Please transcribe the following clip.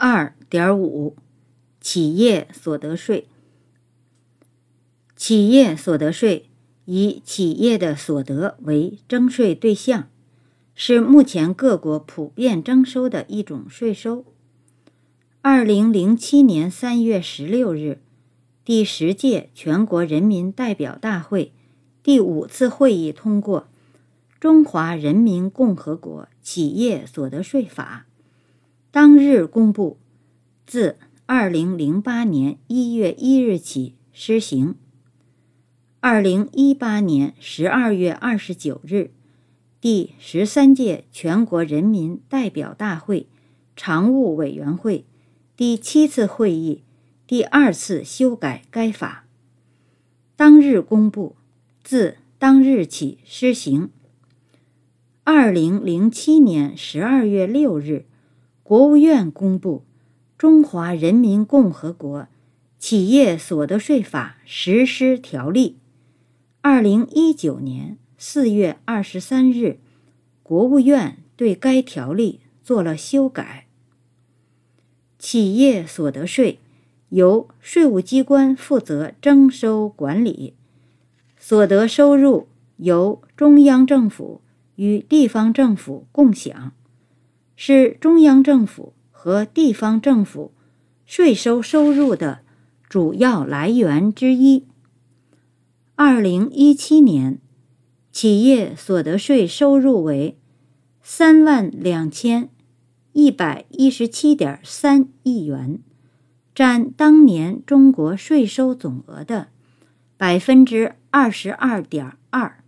二点五，企业所得税。企业所得税以企业的所得为征税对象，是目前各国普遍征收的一种税收。二零零七年三月十六日，第十届全国人民代表大会第五次会议通过《中华人民共和国企业所得税法》。当日公布，自二零零八年一月一日起施行。二零一八年十二月二十九日，第十三届全国人民代表大会常务委员会第七次会议第二次修改该法。当日公布，自当日起施行。二零零七年十二月六日。国务院公布《中华人民共和国企业所得税法实施条例》。二零一九年四月二十三日，国务院对该条例做了修改。企业所得税由税务机关负责征收管理，所得收入由中央政府与地方政府共享。是中央政府和地方政府税收收入的主要来源之一。二零一七年，企业所得税收入为三万两千一百一十七点三亿元，占当年中国税收总额的百分之二十二点二。